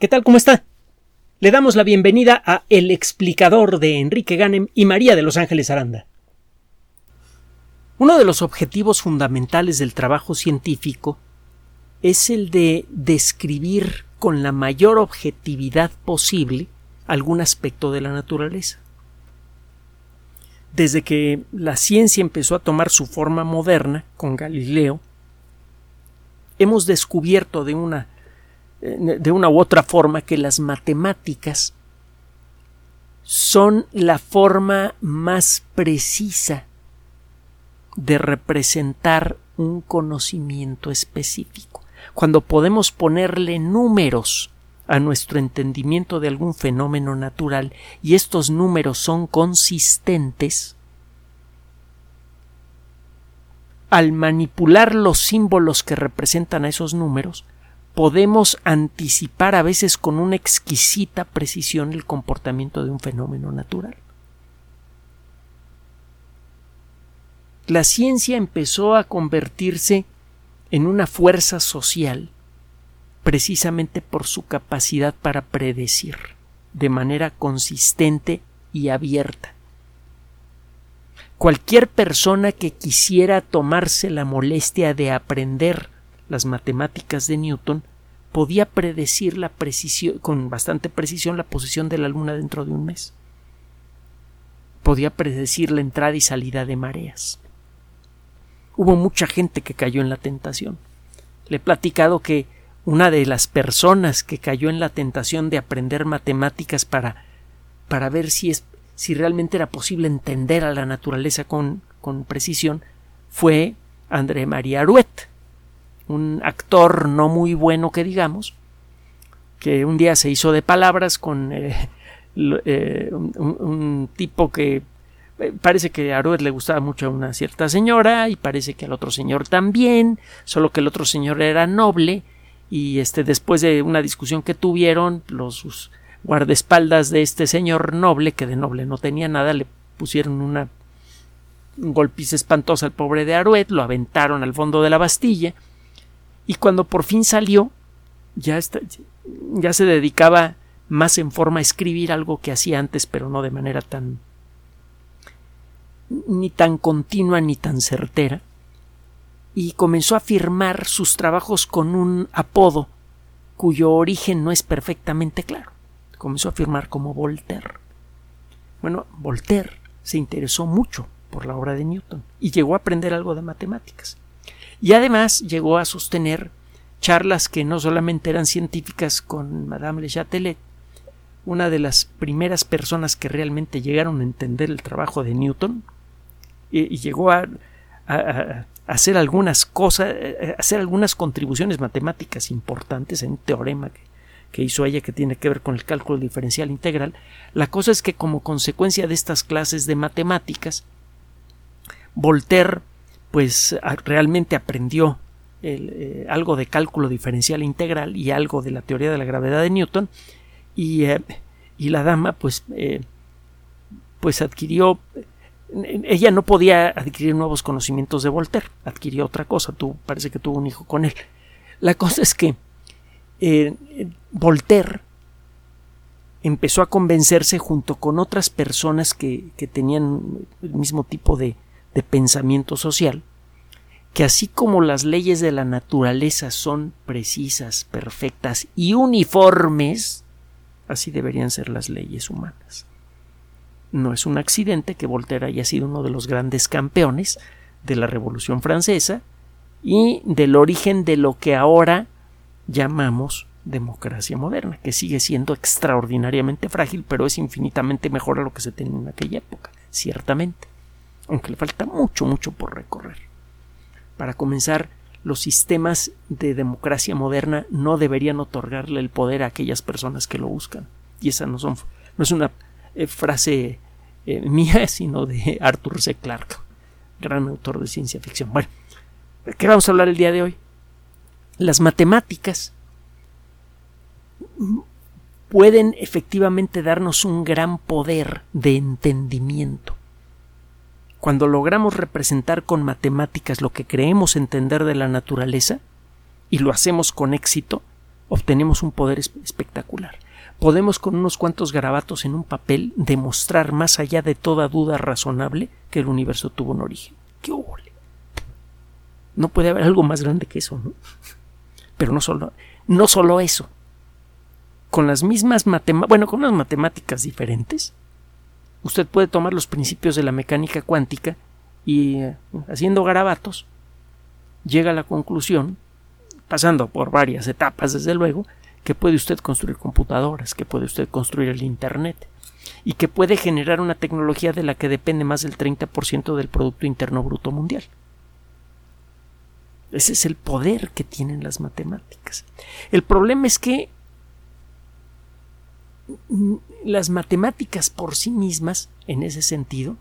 ¿Qué tal? ¿Cómo está? Le damos la bienvenida a El explicador de Enrique Ganem y María de Los Ángeles Aranda. Uno de los objetivos fundamentales del trabajo científico es el de describir con la mayor objetividad posible algún aspecto de la naturaleza. Desde que la ciencia empezó a tomar su forma moderna con Galileo, hemos descubierto de una de una u otra forma que las matemáticas son la forma más precisa de representar un conocimiento específico. Cuando podemos ponerle números a nuestro entendimiento de algún fenómeno natural y estos números son consistentes, al manipular los símbolos que representan a esos números, podemos anticipar a veces con una exquisita precisión el comportamiento de un fenómeno natural. La ciencia empezó a convertirse en una fuerza social precisamente por su capacidad para predecir de manera consistente y abierta. Cualquier persona que quisiera tomarse la molestia de aprender las matemáticas de Newton, podía predecir con bastante precisión la posición de la Luna dentro de un mes. Podía predecir la entrada y salida de mareas. Hubo mucha gente que cayó en la tentación. Le he platicado que una de las personas que cayó en la tentación de aprender matemáticas para, para ver si, es, si realmente era posible entender a la naturaleza con, con precisión fue André María Aruet, un actor no muy bueno que digamos, que un día se hizo de palabras con eh, eh, un, tipo que eh, parece que a Aruet le gustaba mucho a una cierta señora y parece que al otro señor también, solo que el otro señor era noble y este después de una discusión que tuvieron los guardaespaldas de este señor noble que de noble no tenía nada le pusieron una un golpiza espantosa al pobre de Aruet, lo aventaron al fondo de la Bastilla y cuando por fin salió, ya, ya se dedicaba más en forma a escribir algo que hacía antes, pero no de manera tan ni tan continua ni tan certera, y comenzó a firmar sus trabajos con un apodo cuyo origen no es perfectamente claro. Comenzó a firmar como Voltaire. Bueno, Voltaire se interesó mucho por la obra de Newton y llegó a aprender algo de matemáticas. Y además llegó a sostener charlas que no solamente eran científicas con Madame Le Chatelet, una de las primeras personas que realmente llegaron a entender el trabajo de Newton, y, llegó a, hacer algunas cosas, hacer algunas contribuciones matemáticas importantes en un teorema que, que hizo ella que tiene que ver con el cálculo diferencial integral. La cosa es que como consecuencia de estas clases de matemáticas, Voltaire pues realmente aprendió eh, algo de cálculo diferencial integral y algo de la teoría de la gravedad de Newton y, eh, y la dama pues eh, pues adquirió ella no podía adquirir nuevos conocimientos de Voltaire adquirió otra cosa tú parece que tuvo un hijo con él. La cosa es que Voltaire empezó a convencerse junto con otras personas que, que tenían el mismo tipo de, de pensamiento social, que así como las leyes de la naturaleza son precisas, perfectas y uniformes, así deberían ser las leyes humanas. No es un accidente que Voltaire haya sido uno de los grandes campeones de la Revolución Francesa y del origen de lo que ahora llamamos democracia moderna, que sigue siendo extraordinariamente frágil, pero es infinitamente mejor a lo que se tenía en aquella época, ciertamente aunque le falta mucho, mucho por recorrer. Para comenzar, los sistemas de democracia moderna no deberían otorgarle el poder a aquellas personas que lo buscan. Y esa no, son, es una eh, frase eh, mía, sino de Arthur C. Clarke, gran autor de ciencia ficción. Bueno, ¿de qué vamos a hablar el día de hoy? Las matemáticas pueden efectivamente darnos un gran poder de entendimiento cuando logramos representar con matemáticas lo que creemos entender de la naturaleza, y lo hacemos con éxito, obtenemos un poder espectacular. Podemos con unos cuantos garabatos en un papel demostrar más allá de toda duda razonable que el universo tuvo un origen. ¡Qué ole! No puede haber algo más grande que eso, ¿no? Pero no solo, no solo eso. Con las mismas matemáticas, bueno, con unas matemáticas diferentes, usted puede tomar los principios de la mecánica cuántica y eh, haciendo garabatos, llega a la conclusión, pasando por varias etapas desde luego, que puede usted construir computadoras, que puede usted construir el Internet y que puede generar una tecnología de la que depende más del 30% del Producto Interno Bruto Mundial. Ese es el poder que tienen las matemáticas. El problema es que las matemáticas por sí mismas, en ese sentido,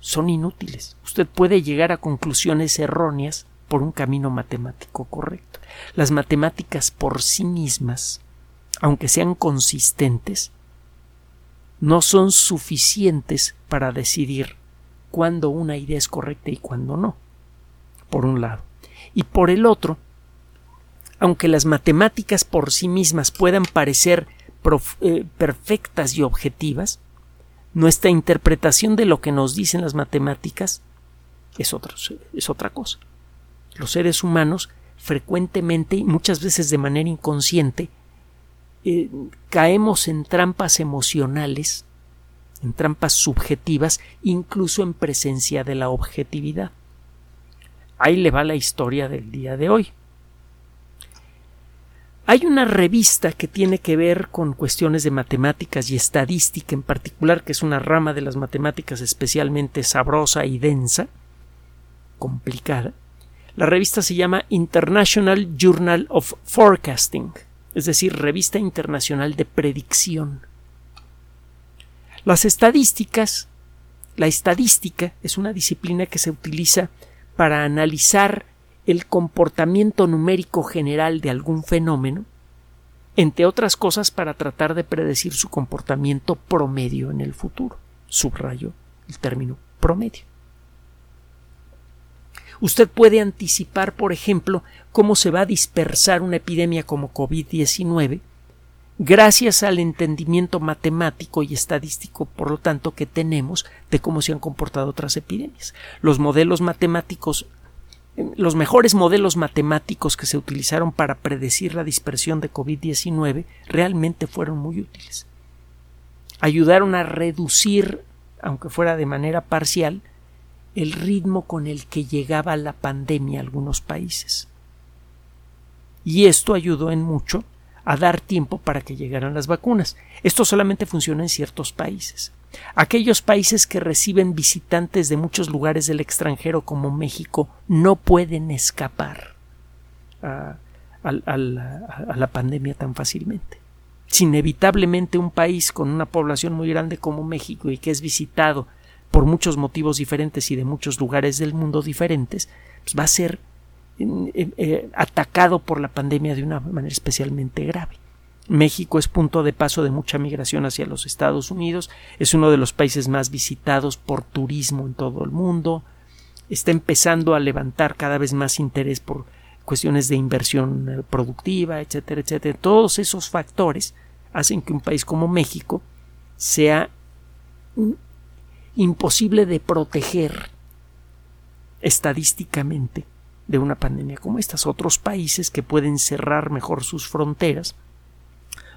son inútiles. Usted puede llegar a conclusiones erróneas por un camino matemático correcto. Las matemáticas por sí mismas, aunque sean consistentes, no son suficientes para decidir cuándo una idea es correcta y cuándo no, por un lado. Y por el otro, aunque las matemáticas por sí mismas puedan parecer eh, perfectas y objetivas, nuestra interpretación de lo que nos dicen las matemáticas es otra, es otra cosa. Los seres humanos frecuentemente y muchas veces de manera inconsciente eh, caemos en trampas emocionales, en trampas subjetivas, incluso en presencia de la objetividad. Ahí le va la historia del día de hoy. Hay una revista que tiene que ver con cuestiones de matemáticas y estadística en particular, que es una rama de las matemáticas especialmente sabrosa y densa, complicada. La revista se llama International Journal of Forecasting, es decir, Revista Internacional de Predicción. Las estadísticas, la estadística es una disciplina que se utiliza para analizar el comportamiento numérico general de algún fenómeno, entre otras cosas para tratar de predecir su comportamiento promedio en el futuro. Subrayo el término promedio. Usted puede anticipar, por ejemplo, cómo se va a dispersar una epidemia como COVID-19 gracias al entendimiento matemático y estadístico, por lo tanto, que tenemos de cómo se han comportado otras epidemias. Los modelos matemáticos los mejores modelos matemáticos que se utilizaron para predecir la dispersión de COVID-19 realmente fueron muy útiles. Ayudaron a reducir, aunque fuera de manera parcial, el ritmo con el que llegaba la pandemia a algunos países. Y esto ayudó en mucho a dar tiempo para que llegaran las vacunas. Esto solamente funciona en ciertos países. Aquellos países que reciben visitantes de muchos lugares del extranjero como México no pueden escapar a, la pandemia tan fácilmente. Si inevitablemente un país con una población muy grande como México y que es visitado por muchos motivos diferentes y de muchos lugares del mundo diferentes, pues va a ser eh, eh, atacado por la pandemia de una manera especialmente grave. México es punto de paso de mucha migración hacia los Estados Unidos, es uno de los países más visitados por turismo en todo el mundo, está empezando a levantar cada vez más interés por cuestiones de inversión eh, productiva, etcétera, etcétera. Todos esos factores hacen que un país como México sea imposible de proteger estadísticamente de una pandemia como estas. Otros países que pueden cerrar mejor sus fronteras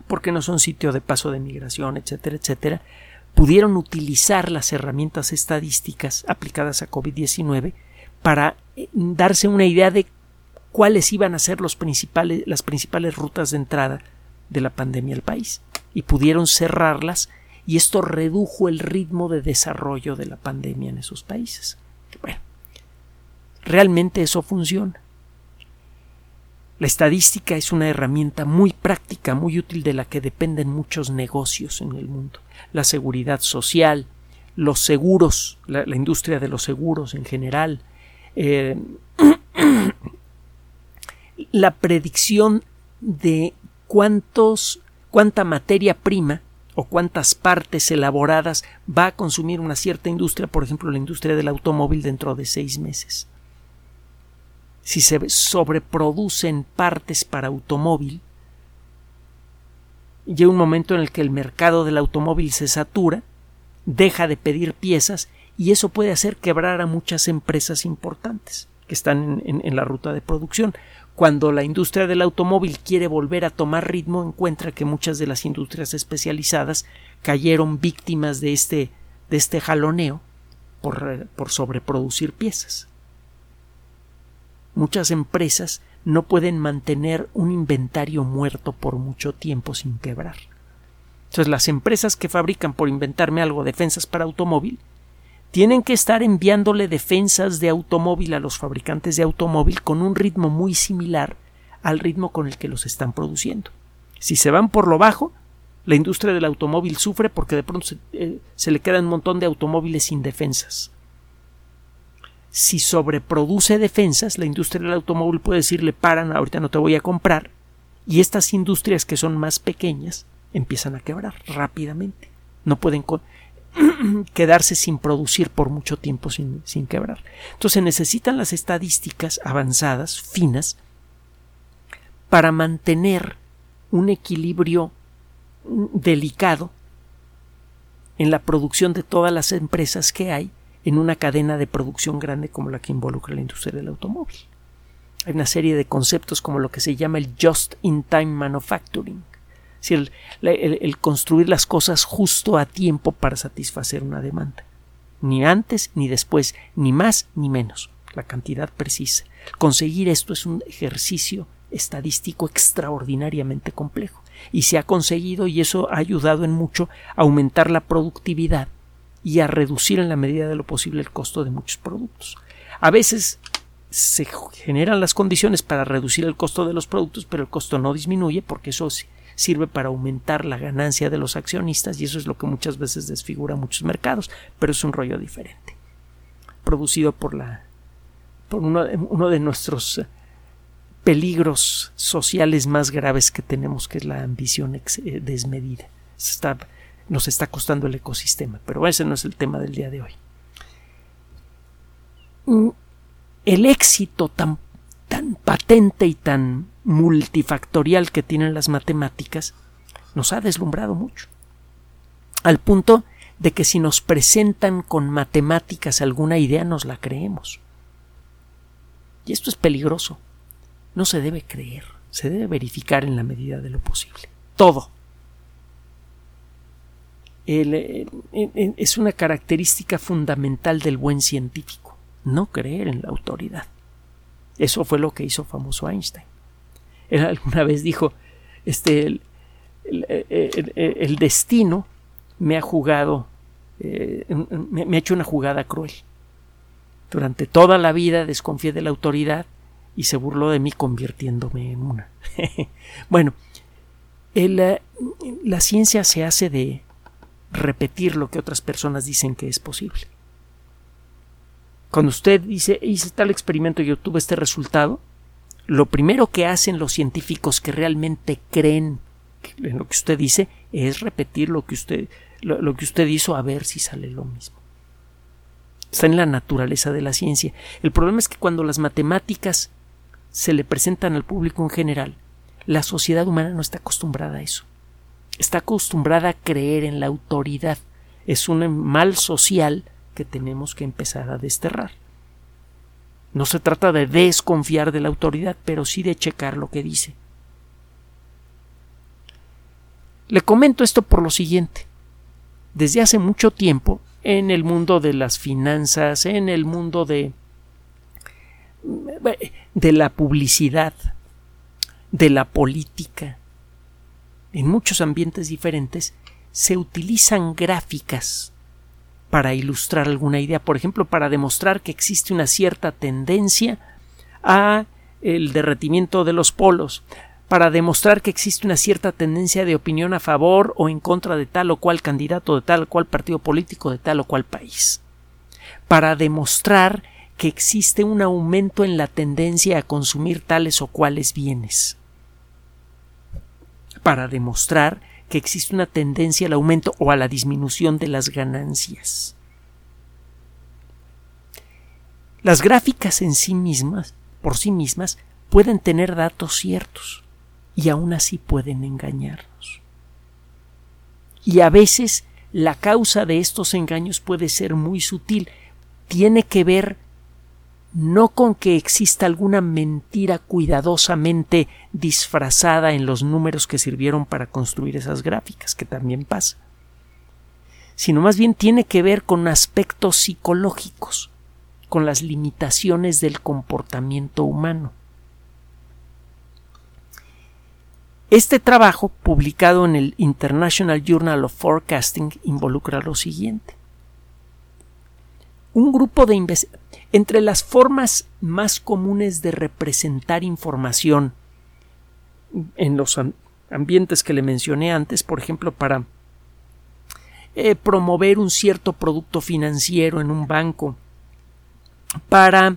porque no son sitio de paso de migración, etcétera, etcétera, pudieron utilizar las herramientas estadísticas aplicadas a COVID-19 para eh, darse una idea de cuáles iban a ser los principales, las principales rutas de entrada de la pandemia al país y pudieron cerrarlas y esto redujo el ritmo de desarrollo de la pandemia en esos países. Bueno, realmente eso funciona. La estadística es una herramienta muy práctica, muy útil de la que dependen muchos negocios en el mundo. La seguridad social, los seguros, la, industria de los seguros en general, eh, la predicción de cuántos, cuánta materia prima o cuántas partes elaboradas va a consumir una cierta industria, por ejemplo la industria del automóvil dentro de seis meses si se sobreproducen partes para automóvil, llega un momento en el que el mercado del automóvil se satura, deja de pedir piezas y eso puede hacer quebrar a muchas empresas importantes que están en, la ruta de producción. Cuando la industria del automóvil quiere volver a tomar ritmo, encuentra que muchas de las industrias especializadas cayeron víctimas de este, de este jaloneo por, por sobreproducir piezas. Muchas empresas no pueden mantener un inventario muerto por mucho tiempo sin quebrar. Entonces las empresas que fabrican, por inventarme algo, defensas para automóvil, tienen que estar enviándole defensas de automóvil a los fabricantes de automóvil con un ritmo muy similar al ritmo con el que los están produciendo. Si se van por lo bajo, la industria del automóvil sufre porque de pronto se, eh, se le quedan un montón de automóviles sin defensas. Si sobreproduce defensas, la industria del automóvil puede decirle paran, ahorita no te voy a comprar, y estas industrias que son más pequeñas empiezan a quebrar rápidamente. No pueden quedarse sin producir por mucho tiempo sin, sin quebrar. Entonces necesitan las estadísticas avanzadas, finas, para mantener un equilibrio delicado en la producción de todas las empresas que hay en una cadena de producción grande como la que involucra la industria del automóvil. Hay una serie de conceptos como lo que se llama el just-in-time manufacturing, el, el, construir las cosas justo a tiempo para satisfacer una demanda. Ni antes ni después, ni más ni menos, la cantidad precisa. Conseguir esto es un ejercicio estadístico extraordinariamente complejo y se ha conseguido y eso ha ayudado en mucho a aumentar la productividad y a reducir en la medida de lo posible el costo de muchos productos. A veces se generan las condiciones para reducir el costo de los productos, pero el costo no disminuye porque eso sirve para aumentar la ganancia de los accionistas y eso es lo que muchas veces desfigura muchos mercados, pero es un rollo diferente, producido por la por uno, uno de nuestros peligros sociales más graves que tenemos, que es la ambición eh, desmedida. Está, nos está costando el ecosistema, pero ese no es el tema del día de hoy. Mm, el éxito tan, tan patente y tan multifactorial que tienen las matemáticas nos ha deslumbrado mucho. Al punto de que si nos presentan con matemáticas alguna idea nos la creemos. Y esto es peligroso. No se debe creer, se debe verificar en la medida de lo posible. Todo. Es una característica fundamental del buen científico, no creer en la autoridad. Eso fue lo que hizo famoso Einstein. Él alguna vez dijo, este, el, destino me ha jugado, eh, me, ha hecho una jugada cruel. Durante toda la vida desconfié de la autoridad y se burló de mí convirtiéndome en una. bueno, eh, la ciencia se hace de repetir lo que otras personas dicen que es posible. Cuando usted dice, hice tal experimento y obtuve este resultado, lo primero que hacen los científicos que realmente creen en lo que usted dice es repetir lo que usted, lo, que usted hizo a ver si sale lo mismo. Está en la naturaleza de la ciencia. El problema es que cuando las matemáticas se le presentan al público en general, la sociedad humana no está acostumbrada a eso. Está acostumbrada a creer en la autoridad. Es un mal social que tenemos que empezar a desterrar. No se trata de desconfiar de la autoridad, pero sí de checar lo que dice. Le comento esto por lo siguiente. Desde hace mucho tiempo, en el mundo de las finanzas, en el mundo de de la publicidad, de la política, en muchos ambientes diferentes, se utilizan gráficas para ilustrar alguna idea, por ejemplo, para demostrar que existe una cierta tendencia a el derretimiento de los polos, para demostrar que existe una cierta tendencia de opinión a favor o en contra de tal o cual candidato, de tal o cual partido político, de tal o cual país, para demostrar que existe un aumento en la tendencia a consumir tales o cuales bienes, para demostrar que existe una tendencia al aumento o a la disminución de las ganancias. Las gráficas en sí mismas por sí mismas pueden tener datos ciertos y aún así pueden engañarnos. Y a veces la causa de estos engaños puede ser muy sutil, tiene que ver no con que exista alguna mentira cuidadosamente disfrazada en los números que sirvieron para construir esas gráficas, que también pasa, sino más bien tiene que ver con aspectos psicológicos, con las limitaciones del comportamiento humano. Este trabajo, publicado en el International Journal of Forecasting, involucra lo siguiente. Un grupo de entre las formas más comunes de representar información en los ambientes que le mencioné antes, por ejemplo, para eh, promover un cierto producto financiero en un banco, para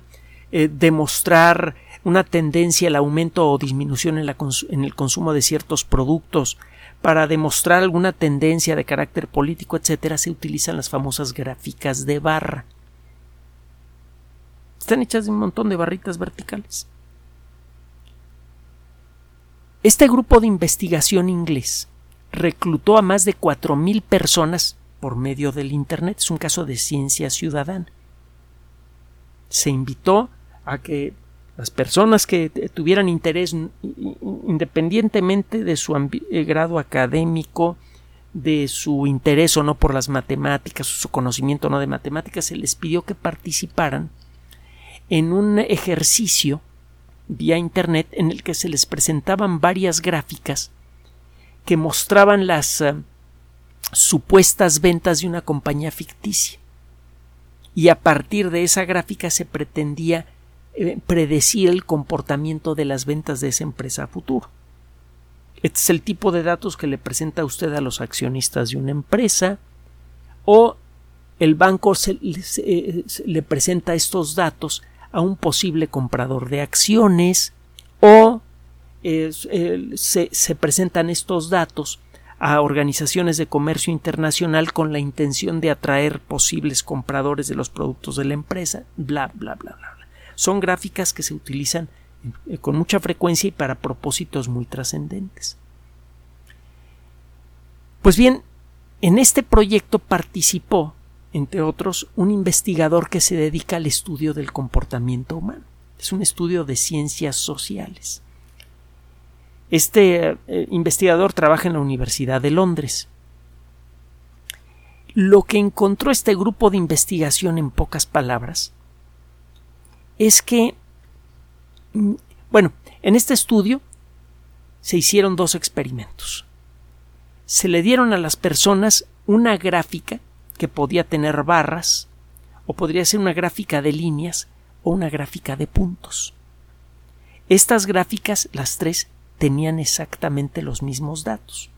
eh, demostrar una tendencia al aumento o disminución en, en el consumo de ciertos productos, para demostrar alguna tendencia de carácter político, etcétera, se utilizan las famosas gráficas de barra. Están hechas de un montón de barritas verticales. Este grupo de investigación inglés reclutó a más de 4.000 personas por medio del Internet. Es un caso de ciencia ciudadana. Se invitó a que las personas que tuvieran interés, independientemente de su eh, grado académico, de su interés o no por las matemáticas, su conocimiento o no de matemáticas, se les pidió que participaran en un ejercicio vía Internet en el que se les presentaban varias gráficas que mostraban las eh, supuestas ventas de una compañía ficticia. Y a partir de esa gráfica se pretendía eh, predecir el comportamiento de las ventas de esa empresa a futuro. Este es el tipo de datos que le presenta usted a los accionistas de una empresa o el banco eh, le presenta estos datos a un posible comprador de acciones o se, se, presentan estos datos a organizaciones de comercio internacional con la intención de atraer posibles compradores de los productos de la empresa, bla, bla, bla, bla. bla. Son gráficas que se utilizan eh, con mucha frecuencia y para propósitos muy trascendentes. Pues bien, en este proyecto participó entre otros, un investigador que se dedica al estudio del comportamiento humano. Es un estudio de ciencias sociales. Este eh, investigador trabaja en la Universidad de Londres. Lo que encontró este grupo de investigación en pocas palabras es que, mm, bueno, en este estudio se hicieron dos experimentos. Se le dieron a las personas una gráfica que podía tener barras, o podría ser una gráfica de líneas o una gráfica de puntos. Estas gráficas, las tres, tenían exactamente los mismos datos.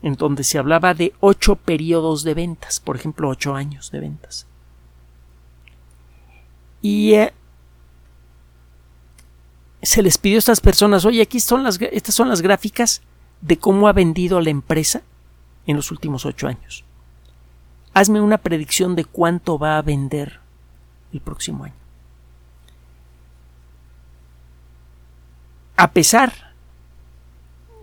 En donde se hablaba de ocho periodos de ventas, por ejemplo, ocho años de ventas. Y eh, se les pidió a estas personas, oye, aquí son las, estas son las gráficas de cómo ha vendido la empresa en los últimos ocho años hazme una predicción de cuánto va a vender el próximo año. A pesar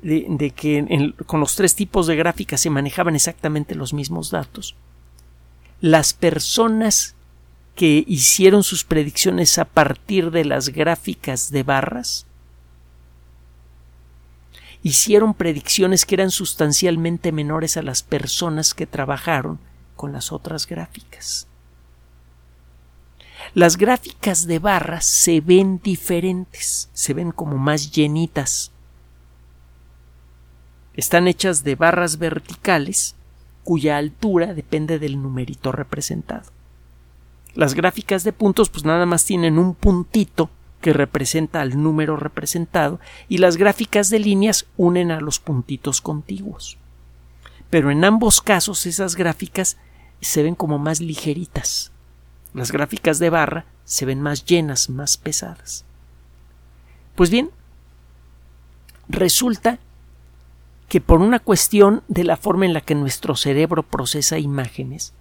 de, que con los tres tipos de gráficas se manejaban exactamente los mismos datos, las personas que hicieron sus predicciones a partir de las gráficas de barras hicieron predicciones que eran sustancialmente menores a las personas que trabajaron con las otras gráficas. Las gráficas de barras se ven diferentes, se ven como más llenitas. Están hechas de barras verticales cuya altura depende del numerito representado. Las gráficas de puntos pues nada más tienen un puntito que representa al número representado y las gráficas de líneas unen a los puntitos contiguos pero en ambos casos esas gráficas se ven como más ligeritas. Las gráficas de barra se ven más llenas, más pesadas. Pues bien, resulta que por una cuestión de la forma en la que nuestro cerebro procesa imágenes,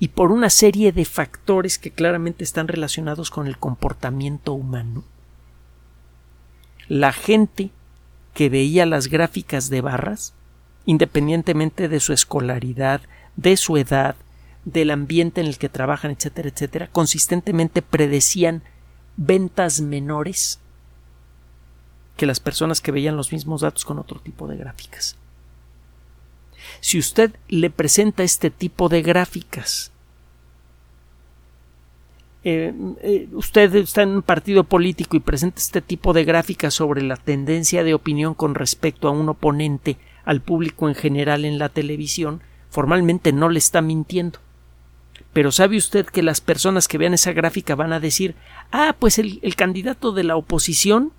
y por una serie de factores que claramente están relacionados con el comportamiento humano. La gente que veía las gráficas de barras, independientemente de su escolaridad, de su edad, del ambiente en el que trabajan, etcétera, etcétera, consistentemente predecían ventas menores que las personas que veían los mismos datos con otro tipo de gráficas. Si usted le presenta este tipo de gráficas, eh, eh, usted está en un partido político y presenta este tipo de gráficas sobre la tendencia de opinión con respecto a un oponente al público en general en la televisión, formalmente no le está mintiendo. Pero sabe usted que las personas que vean esa gráfica van a decir ah, pues el, candidato de la oposición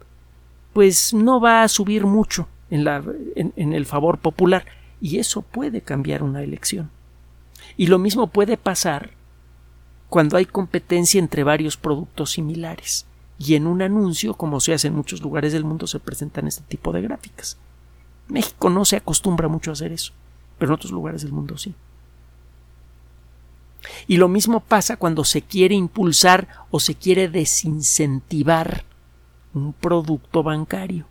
pues no va a subir mucho en, la, en el favor popular y eso puede cambiar una elección. Y lo mismo puede pasar cuando hay competencia entre varios productos similares. Y en un anuncio, como se hace en muchos lugares del mundo, se presentan este tipo de gráficas. México no se acostumbra mucho a hacer eso, pero en otros lugares del mundo sí. Y lo mismo pasa cuando se quiere impulsar o se quiere desincentivar un producto bancario,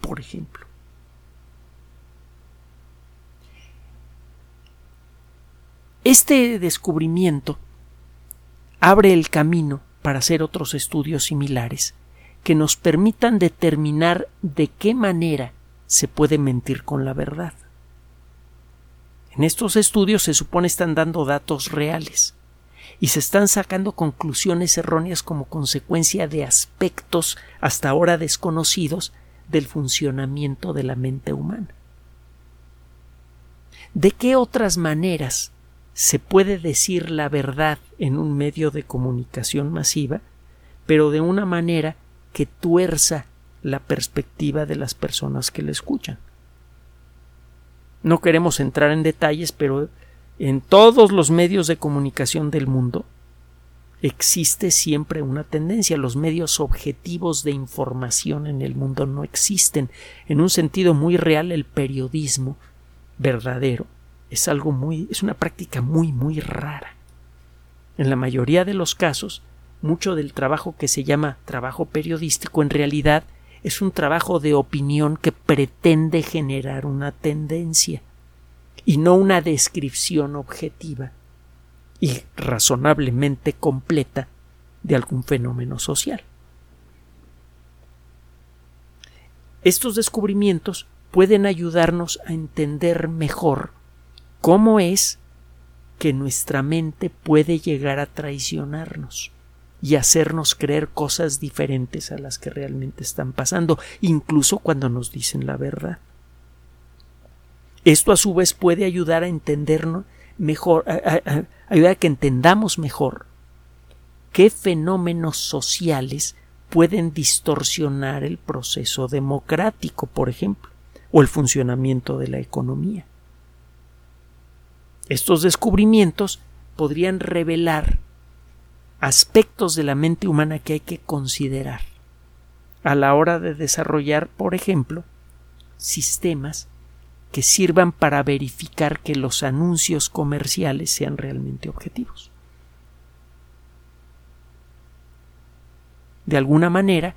por ejemplo. Este descubrimiento abre el camino para hacer otros estudios similares que nos permitan determinar de qué manera se puede mentir con la verdad. En estos estudios se supone están dando datos reales y se están sacando conclusiones erróneas como consecuencia de aspectos hasta ahora desconocidos del funcionamiento de la mente humana. ¿De qué otras maneras se puede decir la verdad en un medio de comunicación masiva, pero de una manera que tuerza la perspectiva de las personas que la escuchan? No queremos entrar en detalles, pero en todos los medios de comunicación del mundo existe siempre una tendencia. Los medios objetivos de información en el mundo no existen. En un sentido muy real, el periodismo verdadero es algo muy, es una práctica muy, muy rara. En la mayoría de los casos, mucho del trabajo que se llama trabajo periodístico en realidad es un trabajo de opinión que pretende generar una tendencia y no una descripción objetiva y razonablemente completa de algún fenómeno social. Estos descubrimientos pueden ayudarnos a entender mejor cómo es que nuestra mente puede llegar a traicionarnos y hacernos creer cosas diferentes a las que realmente están pasando, incluso cuando nos dicen la verdad. Esto a su vez puede ayudar a entendernos mejor, ayudar a que entendamos mejor qué fenómenos sociales pueden distorsionar el proceso democrático, por ejemplo, o el funcionamiento de la economía. Estos descubrimientos podrían revelar aspectos de la mente humana que hay que considerar a la hora de desarrollar, por ejemplo, sistemas que sirvan para verificar que los anuncios comerciales sean realmente objetivos. De alguna manera,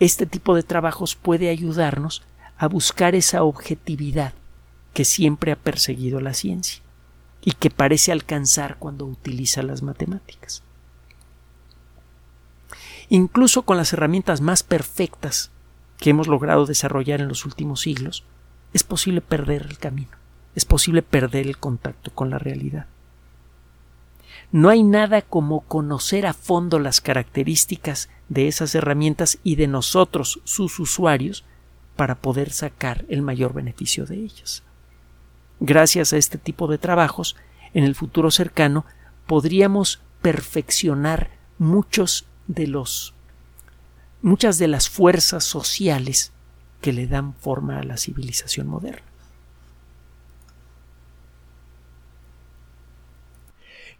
este tipo de trabajos puede ayudarnos a buscar esa objetividad que siempre ha perseguido la ciencia y que parece alcanzar cuando utiliza las matemáticas. Incluso con las herramientas más perfectas que hemos logrado desarrollar en los últimos siglos, es posible perder el camino, es posible perder el contacto con la realidad. No hay nada como conocer a fondo las características de esas herramientas y de nosotros, sus usuarios, para poder sacar el mayor beneficio de ellas. Gracias a este tipo de trabajos, en el futuro cercano podríamos perfeccionar muchos de los muchas de las fuerzas sociales que le dan forma a la civilización moderna.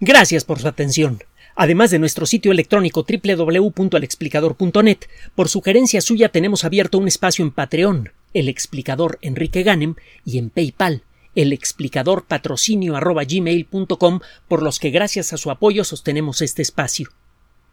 Gracias por su atención. Además de nuestro sitio electrónico www.alexplicador.net, por sugerencia suya tenemos abierto un espacio en Patreon, el explicador Enrique Ganem, y en PayPal, el explicador patrocinio por los que gracias a su apoyo sostenemos este espacio.